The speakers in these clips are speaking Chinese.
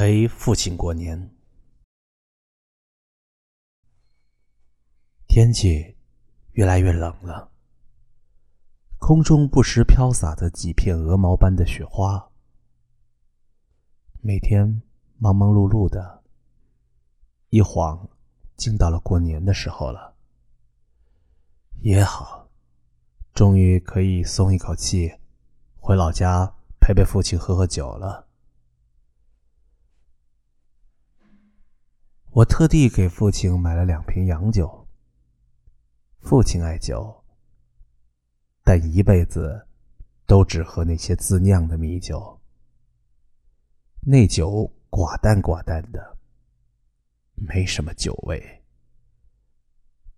陪父亲过年，天气越来越冷了，空中不时飘洒着几片鹅毛般的雪花。每天忙忙碌碌的，一晃竟到了过年的时候了。也好，终于可以松一口气，回老家陪陪父亲喝喝酒了。我特地给父亲买了两瓶洋酒。父亲爱酒，但一辈子都只喝那些自酿的米酒。那酒寡淡寡淡的，没什么酒味，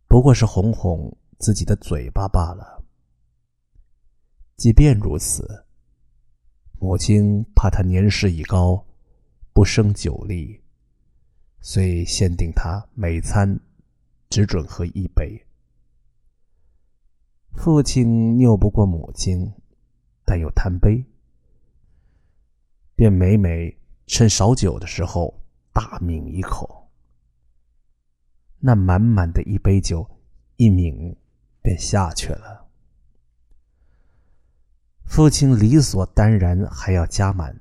不过是哄哄自己的嘴巴罢了。即便如此，母亲怕他年事已高，不胜酒力。遂限定他每餐只准喝一杯。父亲拗不过母亲，但又贪杯，便每每趁少酒的时候大抿一口。那满满的一杯酒，一抿便下去了。父亲理所当然还要加满，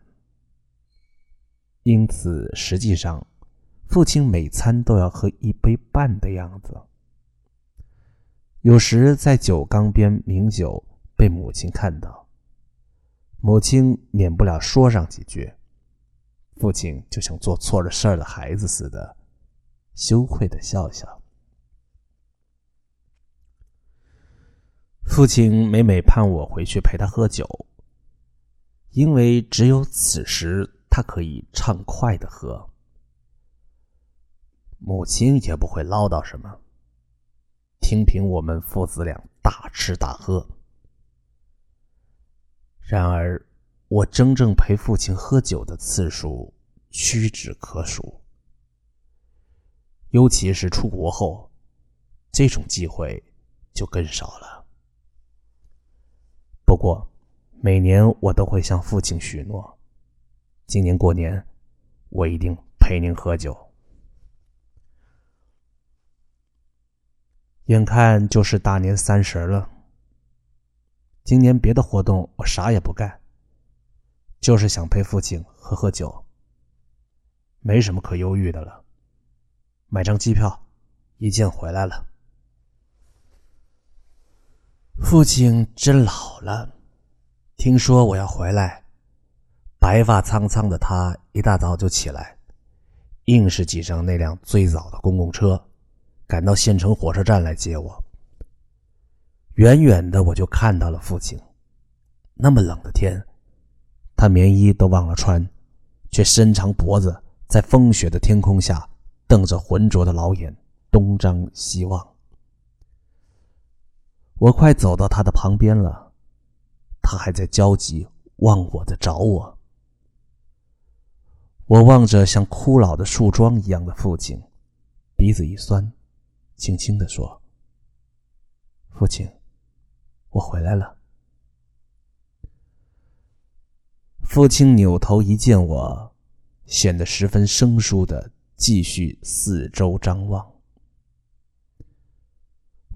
因此实际上。父亲每餐都要喝一杯半的样子，有时在酒缸边抿酒，被母亲看到，母亲免不了说上几句，父亲就像做错了事儿的孩子似的，羞愧的笑笑。父亲每每盼我回去陪他喝酒，因为只有此时他可以畅快的喝。母亲也不会唠叨什么，听凭我们父子俩大吃大喝。然而，我真正陪父亲喝酒的次数屈指可数，尤其是出国后，这种机会就更少了。不过，每年我都会向父亲许诺，今年过年，我一定陪您喝酒。眼看就是大年三十了，今年别的活动我啥也不干，就是想陪父亲喝喝酒。没什么可忧郁的了，买张机票，一见回来了。父亲真老了，听说我要回来，白发苍苍的他一大早就起来，硬是挤上那辆最早的公共车。赶到县城火车站来接我。远远的我就看到了父亲，那么冷的天，他棉衣都忘了穿，却伸长脖子在风雪的天空下瞪着浑浊的老眼，东张西望。我快走到他的旁边了，他还在焦急望我的找我。我望着像枯老的树桩一样的父亲，鼻子一酸。轻轻的说：“父亲，我回来了。”父亲扭头一见我，显得十分生疏的继续四周张望。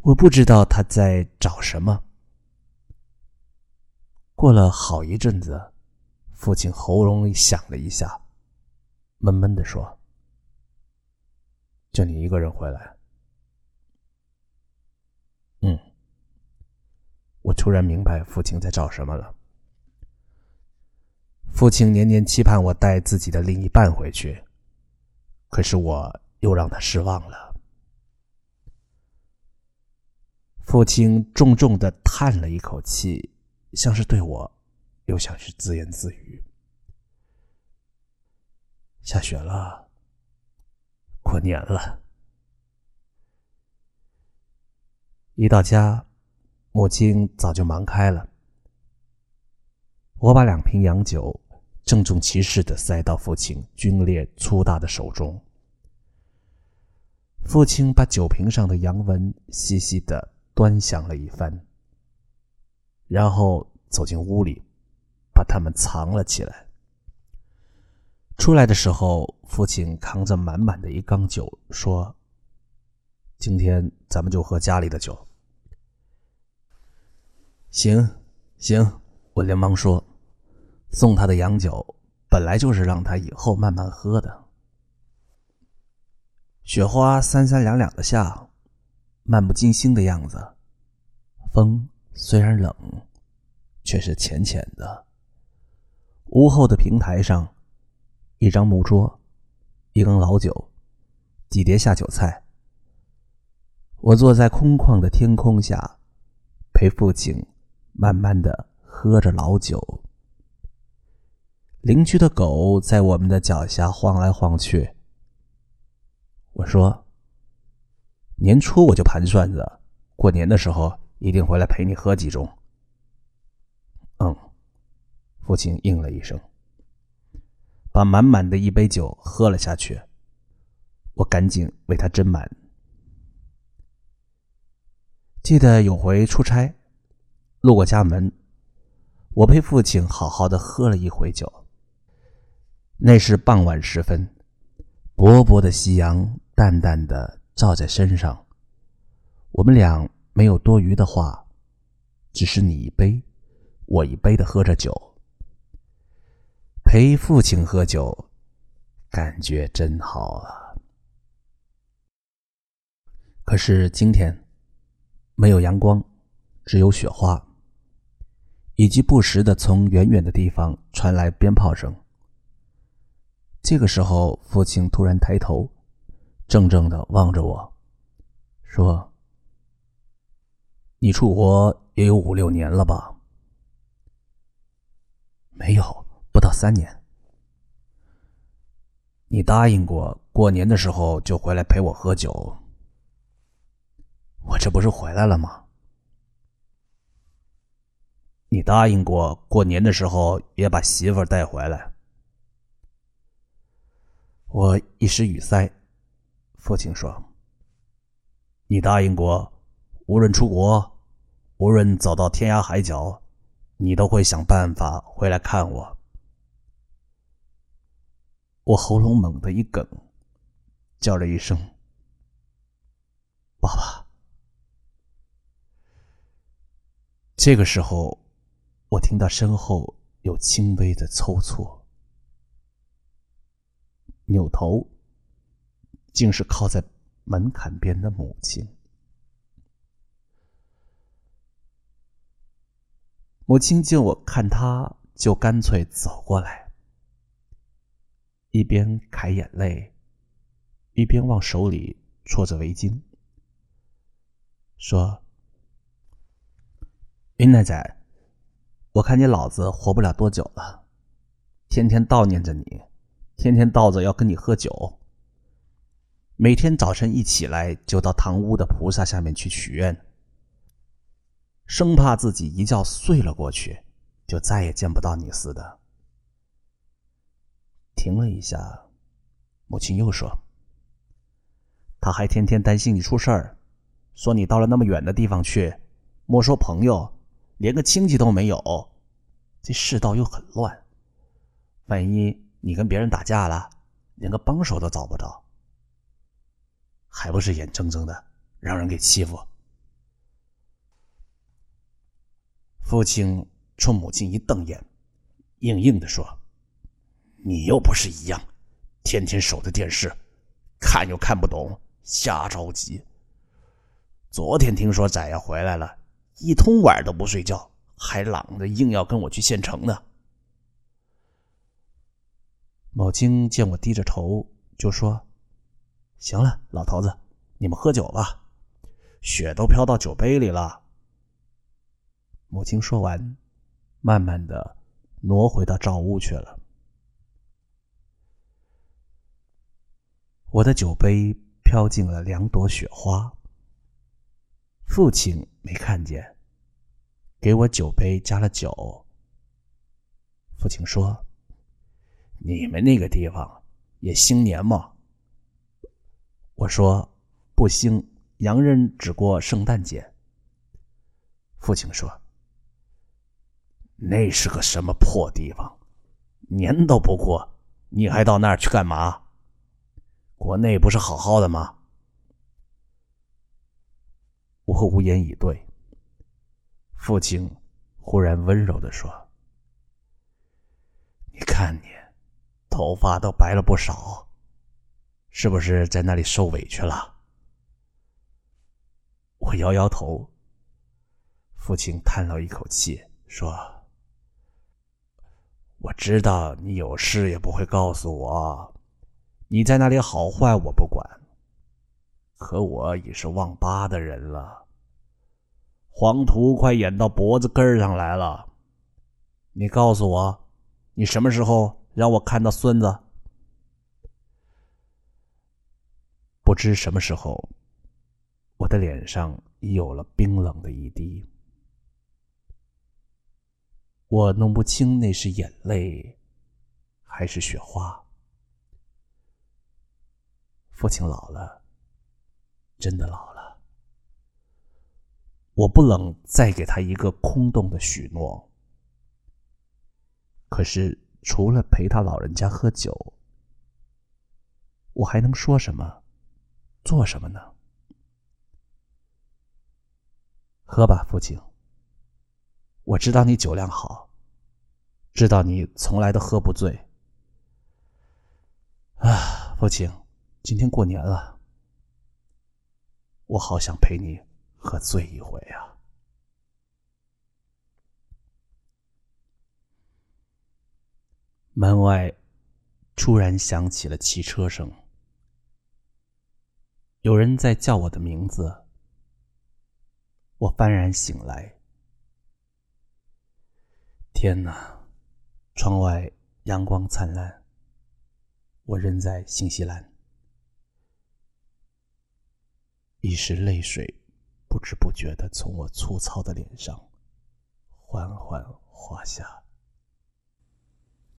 我不知道他在找什么。过了好一阵子，父亲喉咙里响了一下，闷闷的说：“就你一个人回来。”嗯，我突然明白父亲在找什么了。父亲年年期盼我带自己的另一半回去，可是我又让他失望了。父亲重重的叹了一口气，像是对我，又像是自言自语：“下雪了，过年了。”一到家，母亲早就忙开了。我把两瓶洋酒郑重其事的塞到父亲皲裂粗大的手中。父亲把酒瓶上的洋文细细的端详了一番，然后走进屋里，把它们藏了起来。出来的时候，父亲扛着满满的一缸酒，说：“今天咱们就喝家里的酒。”行行，我连忙说：“送他的洋酒本来就是让他以后慢慢喝的。”雪花三三两两的下，漫不经心的样子。风虽然冷，却是浅浅的。屋后的平台上。一张木桌，一缸老酒，几碟下酒菜。我坐在空旷的天空下，陪父亲慢慢的喝着老酒。邻居的狗在我们的脚下晃来晃去。我说：“年初我就盘算着，过年的时候一定回来陪你喝几盅。”嗯，父亲应了一声。把满满的一杯酒喝了下去，我赶紧为他斟满。记得有回出差，路过家门，我陪父亲好好的喝了一回酒。那是傍晚时分，薄薄的夕阳淡淡的照在身上，我们俩没有多余的话，只是你一杯，我一杯的喝着酒。陪父亲喝酒，感觉真好啊！可是今天没有阳光，只有雪花，以及不时的从远远的地方传来鞭炮声。这个时候，父亲突然抬头，怔怔的望着我，说：“你出国也有五六年了吧？”“没有。”不到三年，你答应过过年的时候就回来陪我喝酒，我这不是回来了吗？你答应过过年的时候也把媳妇带回来，我一时语塞。父亲说：“你答应过，无论出国，无论走到天涯海角，你都会想办法回来看我。”我喉咙猛地一哽，叫了一声“爸爸”。这个时候，我听到身后有轻微的抽搐，扭头，竟是靠在门槛边的母亲。母亲见我看他，就干脆走过来。一边揩眼泪，一边往手里搓着围巾，说：“云奶仔，我看你老子活不了多久了，天天悼念着你，天天叨着要跟你喝酒，每天早晨一起来就到堂屋的菩萨下面去许愿，生怕自己一觉睡了过去，就再也见不到你似的。”停了一下，母亲又说：“他还天天担心你出事儿，说你到了那么远的地方去，莫说朋友，连个亲戚都没有。这世道又很乱，万一你跟别人打架了，连个帮手都找不着，还不是眼睁睁的让人给欺负？”父亲冲母亲一瞪眼，硬硬的说。你又不是一样，天天守着电视，看又看不懂，瞎着急。昨天听说仔要回来了，一通晚都不睡觉，还嚷着硬要跟我去县城呢。某金见我低着头，就说：“行了，老头子，你们喝酒吧，雪都飘到酒杯里了。”母亲说完，慢慢的挪回到赵屋去了。我的酒杯飘进了两朵雪花。父亲没看见，给我酒杯加了酒。父亲说：“你们那个地方也兴年吗？”我说：“不兴，洋人只过圣诞节。”父亲说：“那是个什么破地方，年都不过，你还到那儿去干嘛？国内不是好好的吗？我无言以对。父亲忽然温柔的说：“你看你，头发都白了不少，是不是在那里受委屈了？”我摇摇头。父亲叹了一口气说。我知道你有事也不会告诉我，你在那里好坏我不管，可我已是忘八的人了，黄图快演到脖子根上来了。你告诉我，你什么时候让我看到孙子？不知什么时候，我的脸上已有了冰冷的一滴。我弄不清那是眼泪，还是雪花。父亲老了，真的老了。我不能再给他一个空洞的许诺。可是，除了陪他老人家喝酒，我还能说什么，做什么呢？喝吧，父亲。我知道你酒量好，知道你从来都喝不醉。啊，父亲，今天过年了，我好想陪你喝醉一回啊！门外突然响起了汽车声，有人在叫我的名字。我幡然醒来。天哪！窗外阳光灿烂，我人在新西兰，一时泪水不知不觉的从我粗糙的脸上缓缓滑下。